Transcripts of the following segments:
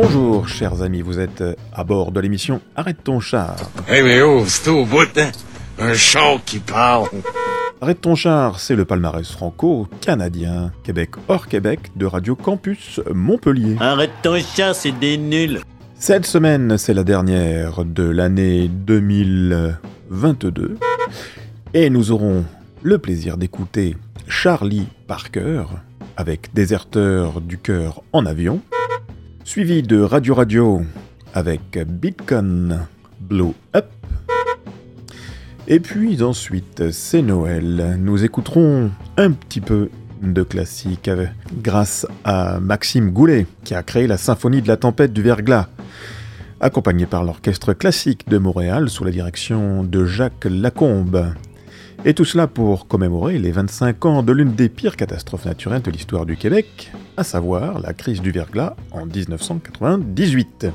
Bonjour, chers amis, vous êtes à bord de l'émission Arrête ton char. Eh mais oh, c'est au bout, hein? Un char qui parle. Arrête ton char, c'est le palmarès franco-canadien, Québec hors Québec de Radio Campus Montpellier. Arrête ton char, c'est des nuls. Cette semaine, c'est la dernière de l'année 2022. Et nous aurons le plaisir d'écouter Charlie Parker avec Déserteur du cœur en avion, suivi de Radio Radio avec Bitcoin Blow Up. Et puis ensuite, c'est Noël. Nous écouterons un petit peu de classique grâce à Maxime Goulet, qui a créé la symphonie de la tempête du verglas, accompagné par l'orchestre classique de Montréal sous la direction de Jacques Lacombe. Et tout cela pour commémorer les 25 ans de l'une des pires catastrophes naturelles de l'histoire du Québec, à savoir la crise du verglas en 1998.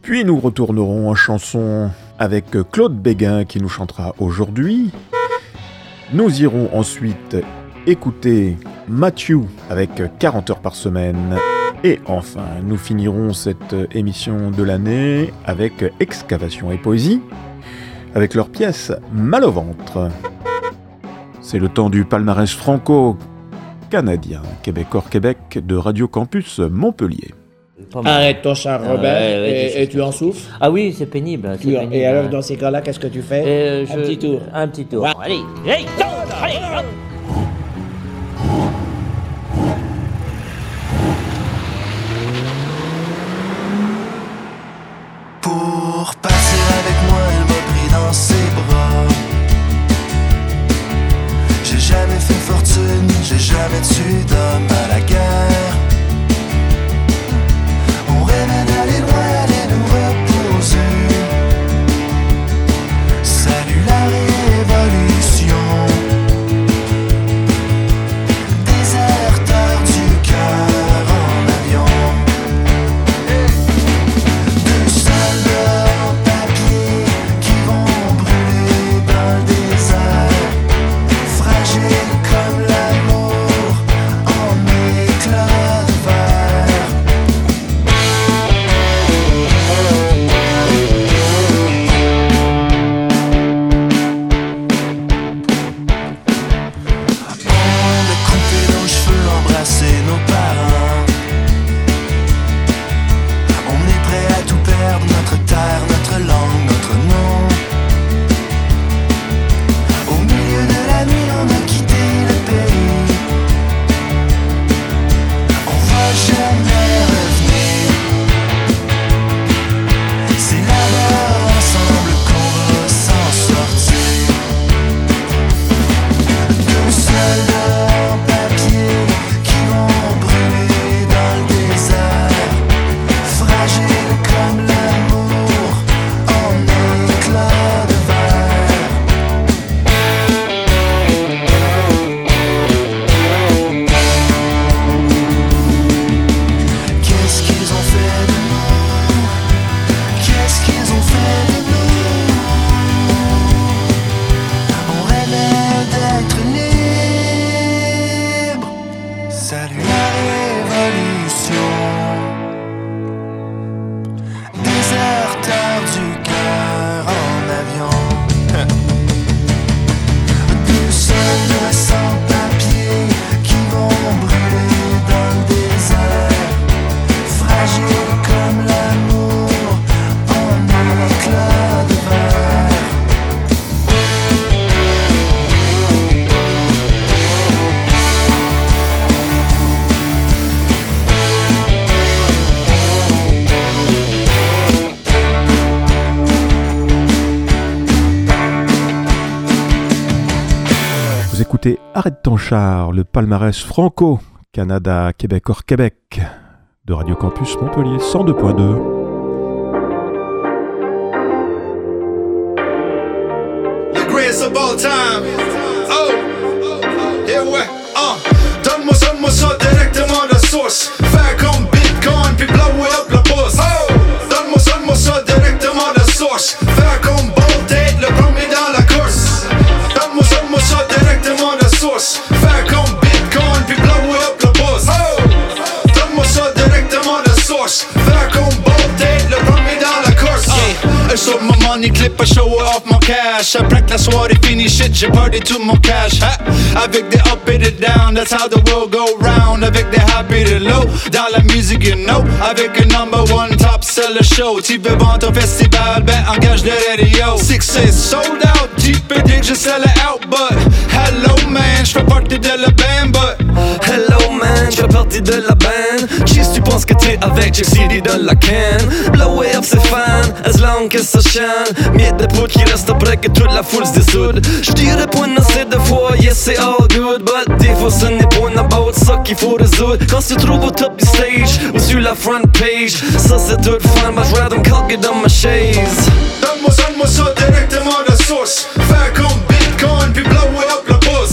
Puis nous retournerons en chanson avec Claude Béguin qui nous chantera aujourd'hui. Nous irons ensuite écouter Matthew avec 40 heures par semaine. Et enfin, nous finirons cette émission de l'année avec Excavation et Poésie, avec leur pièce Mal au ventre. C'est le temps du palmarès franco-canadien, Québec hors Québec de Radio Campus Montpellier. Arrête ton char, Ah, Robert, ouais, ouais, et, tu en souffres? Ah oui, c'est pénible. et alors, dans ces cas-là, qu'est-ce que tu fais? Euh, Un petit tour. Un petit tour. Ouais. Allez, allez, hop. Pour le palmarès franco, Canada, Québec hors Québec, de Radio Campus Montpellier 102.2. the greatest of all time. Oh, yeah, ouais, uh. Donne-moi ça, donne-moi ça directement de source. Faire comme Bitcoin, puis blower up la bourse. Oh, donne-moi ça, donne-moi ça directement de source. Faire comme ni clip à show off mon cash. Après que la soirée finie, shit, j'ai party tout mon cash. Ha! Avec des up et des down, that's how the world go round. Avec des happy et low, dans la musique, you know. Avec un number one top seller show. Tu veux vendre au festival, ben engage le radio. Six is sold out, tu peux dire que je sell out, but hello man, je fais partie de la band, but Hello man, je fais partie de la band. Cheese, tu penses que t'es avec Jack City de la can. Blow up ses fans, as long que ça chante. Miette de poudre qui reste après que toute la foule se dessoude J'dirais pas une assez de fois, yes c'est all good. But des fois ce n'est une about ça qu'il faut résoudre. Quand tu trouves au top du stage ou sur la front page Ça c'est tout fun, but I'd rather me cock dans ma chaise. Donne-moi donne-moi ça directement source. Faire comme Bitcoin, puis blow up la bourse.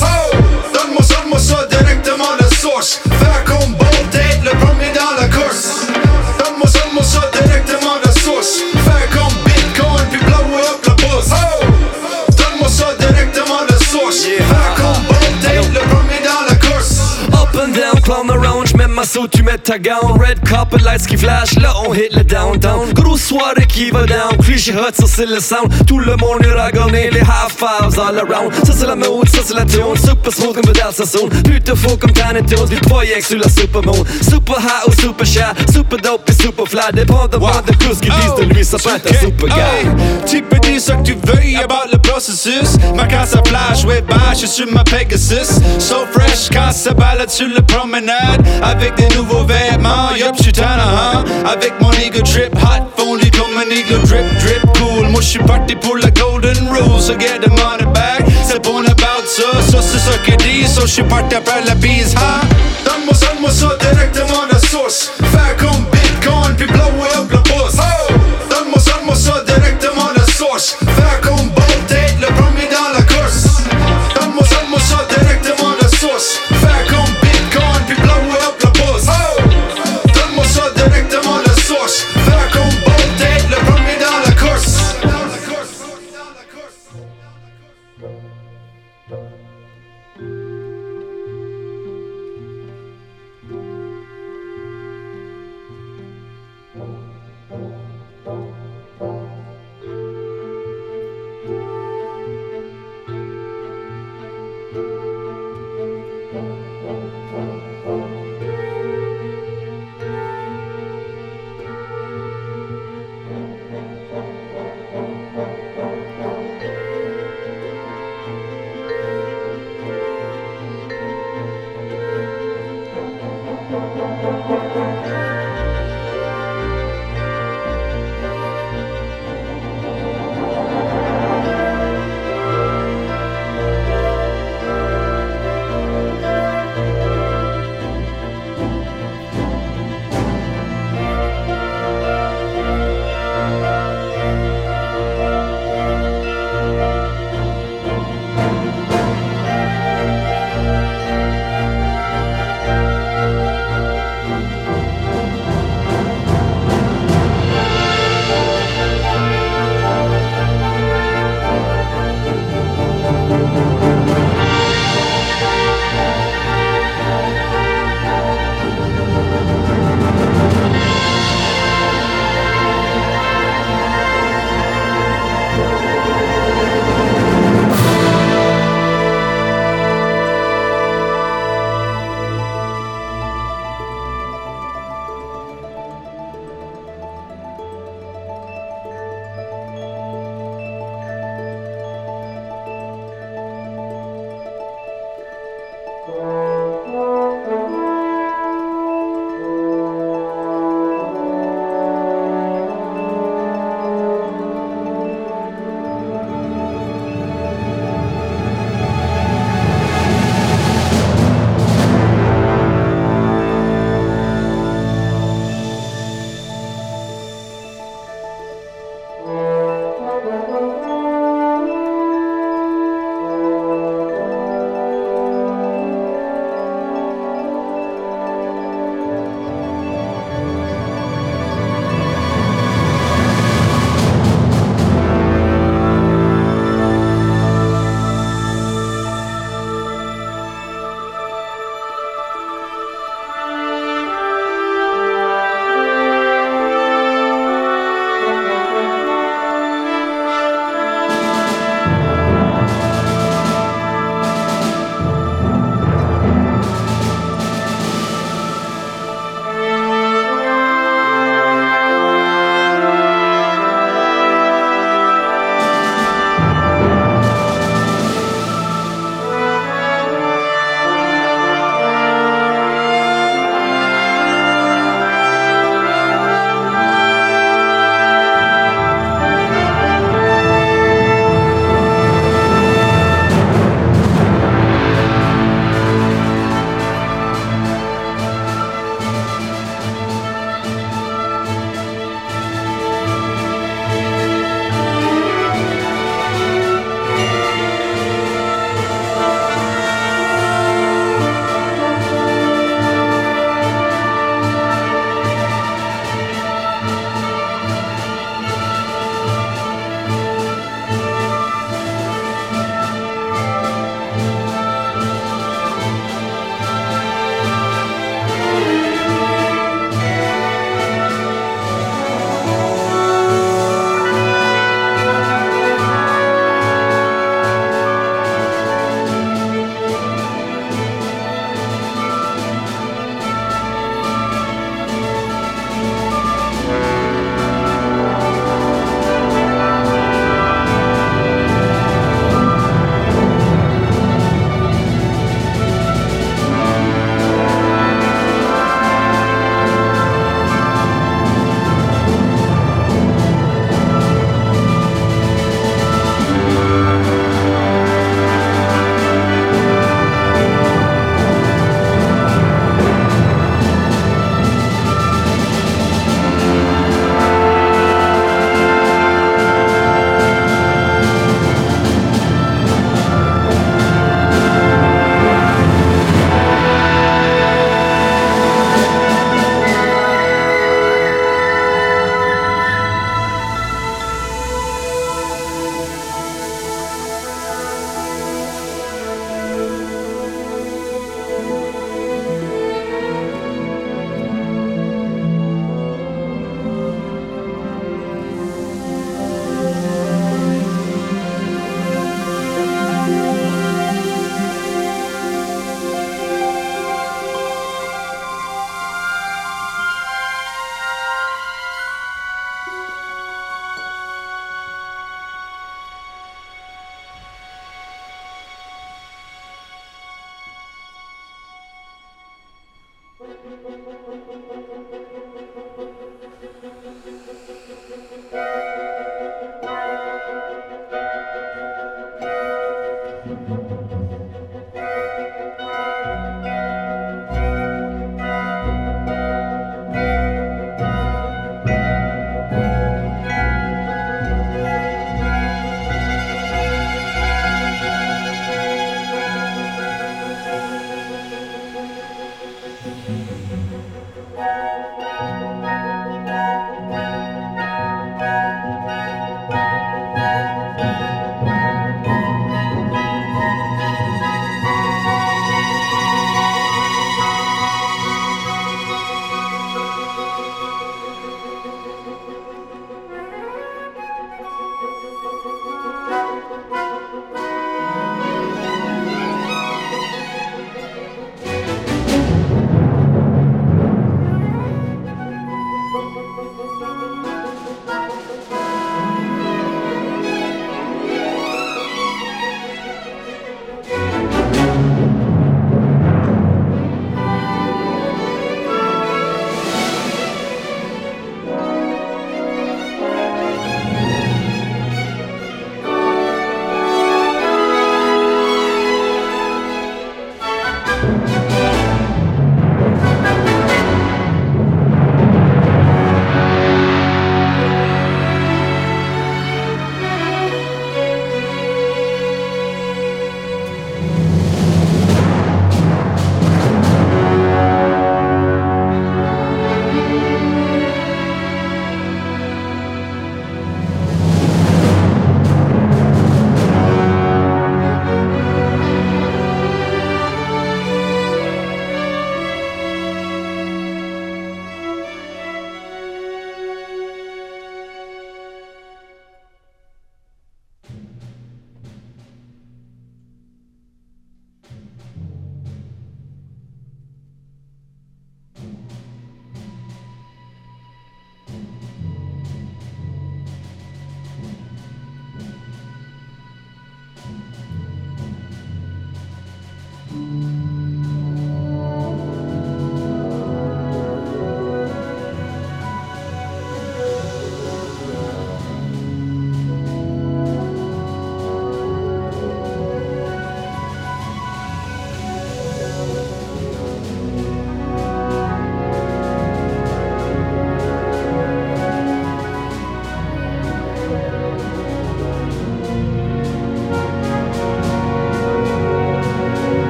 Donne-moi ça, donne-moi ça directement de source. Faire suit, tu mets ta gown Red carpet lights qui flash, là on hit le downtown. Grosse soirée qui va down, cliché hot, ça c'est le sound. Tout le monde est ragonné, les high fives all around. Ça c'est la mode, ça c'est la tune Super smooth comme dans sa zone Plutôt faux comme Tiny Toons, trois ex sur la supermoon Super high ou super shy, super dope et super fly Dépendamment de tout ce qu'ils disent de lui, ça peut être un super guy. Hey, tu peux dire ce que tu veux about le processus. Ma casse à flash, ouais, bah, je suis ma Pegasus. So fresh, quand ça balade sur la promenade. Avec des nouveaux vêtements, yup, je suis hein. Avec mon ego trip, hot, fondu comme un ego drip, drip, cool. Moi, je suis parti pour la golden rule, so get the money back. C'est bon about ça, ça c'est ça que dit. So, je suis parti après la bise, hein. Donne-moi ça, donne-moi ça directement de source. Faire comme Bitcoin, puis blow up la bourse. Donne-moi ça, donne-moi ça directement de source. Faire comme Música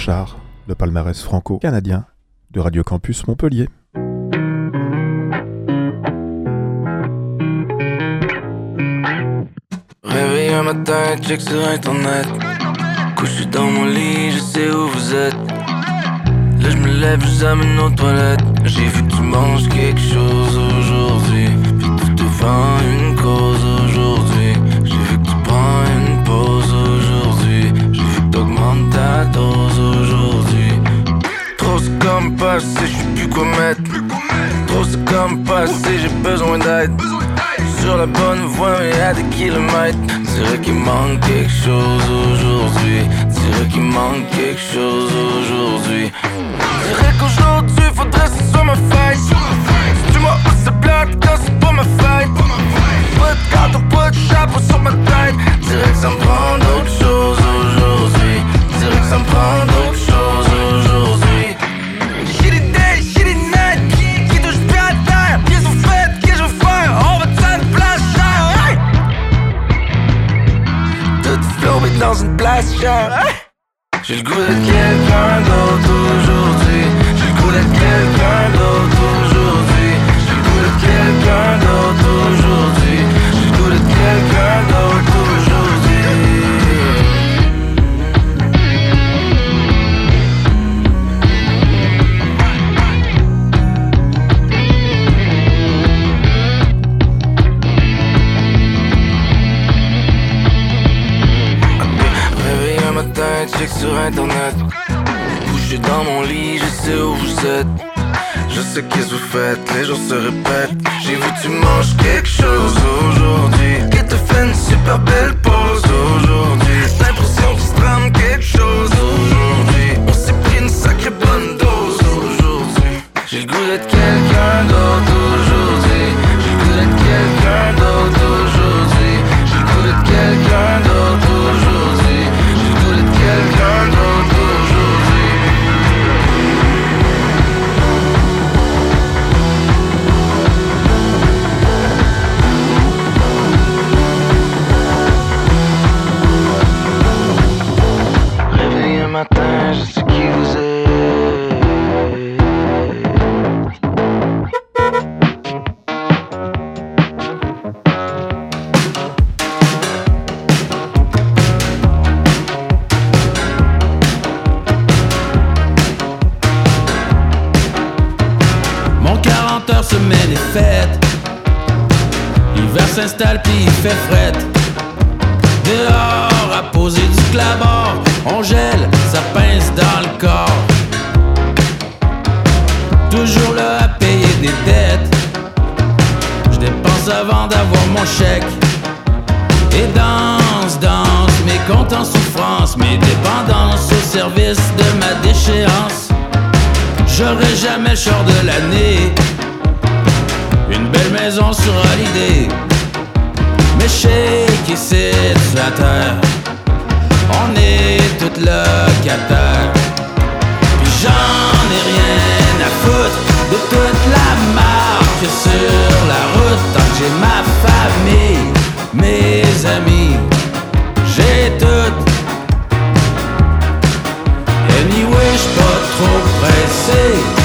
Char, le palmarès franco-canadien de Radio Campus Montpellier. Réveillé un matin, check sur internet. Couché dans mon lit, je sais où vous êtes. Là, je me lève, je amène aux toilettes. J'ai vu que tu manges quelque chose aujourd'hui. Puis tout devant une Trop c'est comme passé, j'ai besoin d'aide. Sur la bonne voie, mais à des kilomètres. Dirais qu'il manque quelque chose aujourd'hui. Dirais qu'il manque quelque chose aujourd'hui. Dirais qu'aujourd'hui, faudrait que ce ma faille. Si tu m'as c'est plate quand c'est pas ma faille. Pas de carte ou pas de chapeau sur ma tête. Dirais que ça me prend d'autres choses aujourd'hui. Dirais que ça me prend genre. J'ai le goût d'être quelqu'un d'autre aujourd'hui. J'ai le goût d'être quelqu'un d'autre aujourd'hui. J'ai le goût d'être quelqu'un d'autre Qu'est-ce que vous faites, les jours se répètent. J'ai vu tu manges quelque chose aujourd'hui. Et te fait une super belle pause dépendances au service de ma déchéance. J'aurai jamais char de l'année. Une belle maison sur Holiday. Mais sais qu'ici, sur la terre, on est tous locataires. Puis j'en ai rien à foutre de toute la marque sur la route. Tant que j'ai ma famille, mes amis, j'suis pas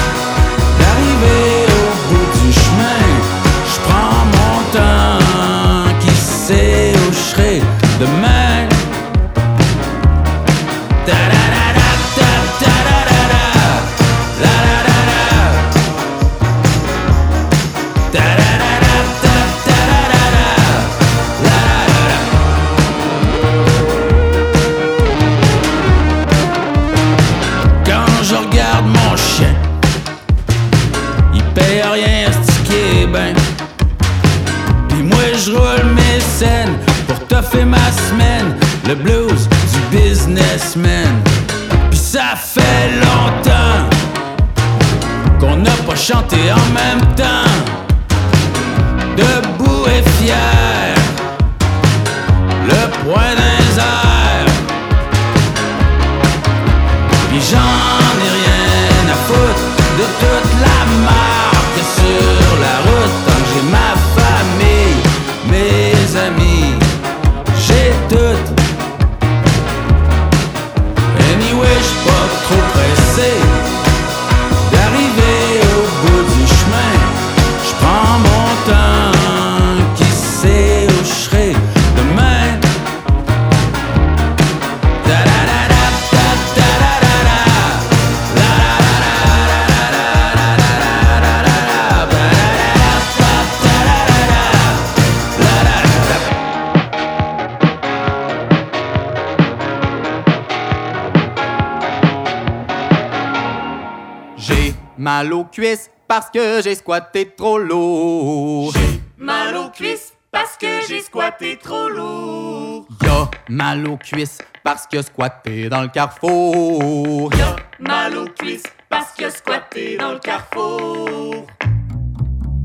mal aux cuisses parce que j'ai squatté trop lourd. Mal aux cuisses parce que j'ai squatté trop lourd. Y'a mal aux cuisses parce que squatté dans le carrefour. Y'a mal aux cuisses parce que squatté dans le carrefour.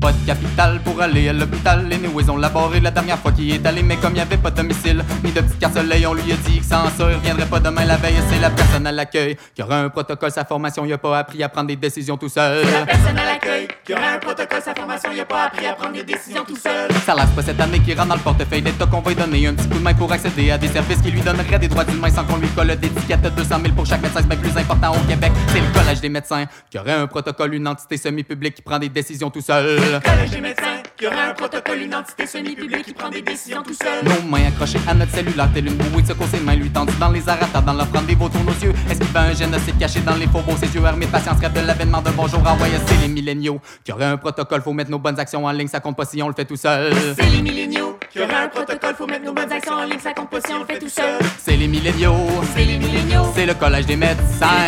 Pas de capital pour aller à l'hôpital. Les Néoués ont laboré la dernière fois qu'il est allé, mais comme il y avait pas de domicile, ni de petite carte soleil, on lui a dit que sans ça, il reviendrait pas demain la veille. C'est la personne à l'accueil qui aura un protocole, sa formation, il a pas appris à prendre des décisions tout seul. La personne à l'accueil qui aura un protocole, sa formation, il a pas appris à prendre des décisions tout seul. Ça lâche pas cette année qui rentre dans le portefeuille d'État qu'on va lui donner un petit coup de main pour accéder à des services qui lui donneraient des droits d'humain sans qu'on lui colle d'étiquette de 200 000 pour chaque médecin. Bien plus important au Québec. C'est le Collège des médecins qui aurait un protocole, une entité semi-publique qui prend des décisions tout seul. Collège des médecins, qui aurait un protocole, une entité semi-publique qui prend des décisions tout seul. Nos mains accrochées à notre cellulaire, telle une bouée de secours, ses mains lui tendues dans les aratas, dans prendre des vautours nos yeux. Est-ce qu'il fait un génocide caché dans les faubourgs, ses yeux armés de patience, rêve de l'avènement d'un bonjour envoyé, c'est les milléniaux. Qui aurait un protocole, faut mettre nos bonnes actions en ligne, ça compte pas si on le fait tout seul. C'est les milléniaux, qui aurait un protocole, faut mettre nos bonnes actions en ligne, ça compte pas si on le fait tout seul. C'est les milléniaux, C'est les milléniaux, c'est le collège des médecins,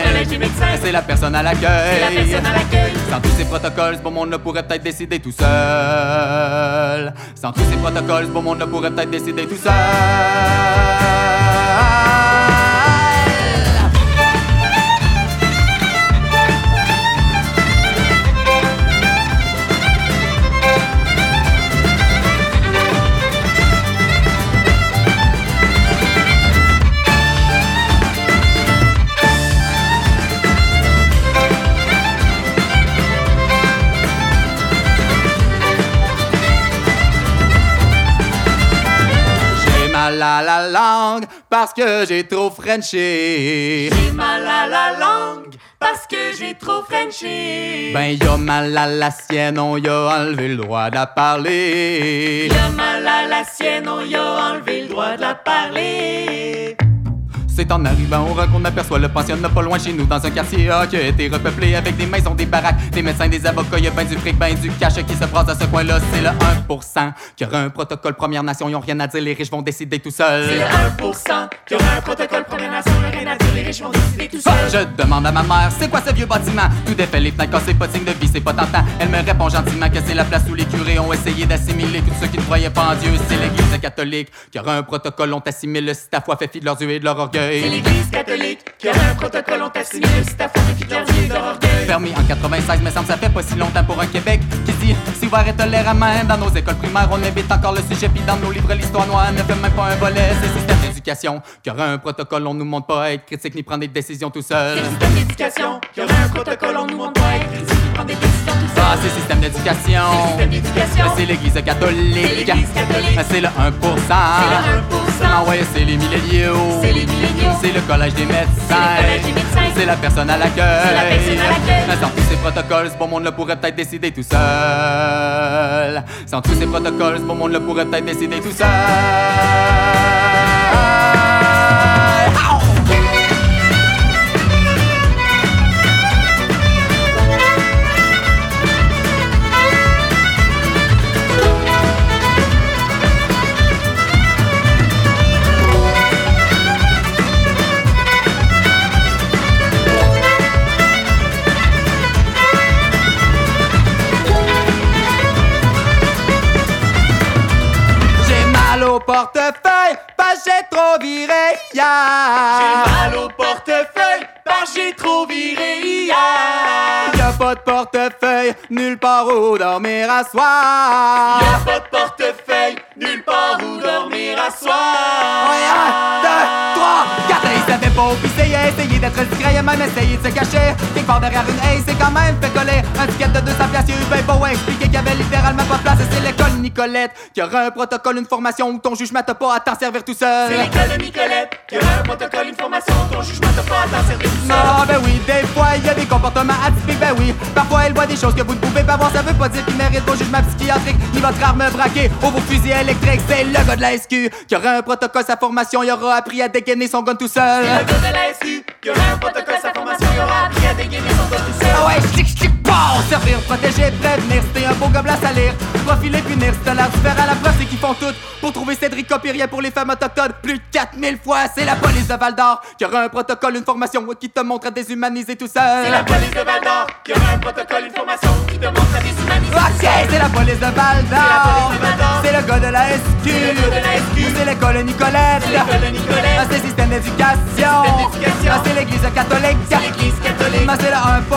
C'est le collège des médecins. c'est la personne à c'est la l'accueil. personne à l'accueil. Sans tous ces protocoles, ce beau monde ne pourrait peut-être décider tout seul. Sans tous ces protocoles, ce beau monde ne pourrait peut-être décider tout seul. Parce que j'ai trop frenché. J'ai mal à la langue parce que j'ai trop frenché. Ben y'a mal à la sienne, on y a enlevé le droit de la parler. Y'a mal à la sienne, on y a enlevé le droit de la parler. C'est en arrivant au rang qu'on aperçoit le pensionnat pas loin chez nous dans un quartier A qui a été repeuplé avec des maisons, des baraques, des médecins, des avocats, y a ben du fric, ben du cash qui se brasse à ce coin-là, c'est le 1% qui aura un protocole Première Nation, ils ont rien à dire, les riches vont décider tout seuls. C'est le 1% qui aura un protocole Première Nation, le rien à dire, les riches vont décider tout seuls. Je demande à ma mère, c'est quoi ce vieux bâtiment? Tout défait, les fenêtres cassées, pas de signe de vie, c'est pas tentant. Elle me répond gentiment que c'est la place où les curés ont essayé d'assimiler tous ceux qui ne croyaient pas en Dieu. C'est l'église catholique qui aura un protocole, on t'assimile si ta foi fait fi de leurs yeux et de leur C'est orgueil. l'église catholique qui aura un protocole, on ta foi fait leur vie et leur orgueil. Permis en 96, mais semble ça fait pas si longtemps pour un Québec qui dit si ouvert et tolérant même dans nos écoles primaires, on évite encore le sujet puis dans nos livres l'histoire noire ne fait même pas un volet. C'est le système d'éducation qui aura un protocole, on nous montre pas à être critique ni prendre des décisions tout seul. C'est le système d'éducation qui aura un protocole, on nous montre pas à être critique, tout Ah, c'est le système d'éducation. C'est d'éducation. C'est l'église catholique. C'est le 1%. C'est le 1%. Ah ouais, c'est les milléniaux. C'est le collège des médecins. C'est la personne à l'accueil. Sans tous ces protocoles, ce bon monde le pourrait peut-être décider tout seul. Sans tous ces protocoles, ce bon monde le pourrait peut-être décider tout seul. Pas de portefeuille, nulle part où dormir à soir. Y'a pas de portefeuille, nulle part où dormir à soir. Ouais, un, deux, trois, quatre. Il savait pas où a essayé d'être discret, même essayé de se cacher. Quelque part derrière une haie, il s'est quand même fait coller un ticket de 200 piastres. Il a eu ben beau expliquer qu'il y avait littéralement pas de place. Et c'est l'école Nicolette qui aura un protocole, une formation où ton jugement t'a pas à t'en servir tout seul. C'est l'école Nicolette qui aura un protocole, une formation, ton jugement t'a pas à t'en servir tout seul. Ah ben oui, des fois il y a des comportements atypiques, ben oui. Parfois elle voit des choses que vous ne pouvez pas voir, ça veut pas dire qu'il mérite vos jugements psychiatriques ni votre arme braquée ou vos fusils électriques. C'est le gars de la SQ qui aura un protocole, sa formation, il aura appris à dégainer son gun tout seul. C'est le gars de la SQ qui aura un protocole, sa formation, il aura appris à dégainer son gars tout bon Servir, protéger, prévenir, c'était un beau gobelin à salir Profiler, punir, c'était l'air faire à la preuve, c'est qu'ils font tout Pour trouver Cédric Copirier pour les femmes autochtones Plus de 4000 fois, c'est la police de Val d'Or Qui aura un protocole, une formation qui te montre à déshumaniser tout seul C'est la police de Val d'Or qui aura un protocole, une formation qui te montre à déshumaniser. Ok, c'est la police de Val d'Or C'est la police de Val d'Or. C'est le gars de la SQ C'est la. C'est l'école Nicolette? C'est. Ah, C'est le système d'éducation. Ah, C'est l'église catholique C'est l'église catholique. Ah, C'est le 1%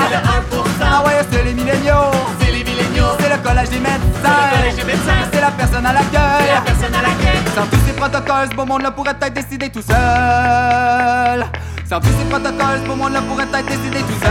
C'est le 1%. Ah ouais, c'est les milléniaux C'est les milléniaux. C'est le collège des médecins C'est le collège des médecins. C'est la personne à C'est la l'accueil personne à l'accueil. Sans tous ces protocoles, ce beau monde-là pourrait peut-être décider tout seul Sans tous ces protocoles, ce beau monde-là pourrait peut-être décider tout seul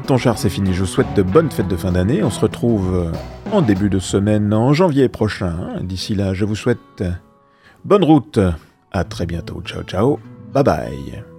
ton char, c'est fini. Je vous souhaite de bonnes fêtes de fin d'année. On se retrouve euh, en début de semaine, en janvier prochain. D'ici là, je vous souhaite bonne route. À très bientôt. Ciao, ciao. Bye bye.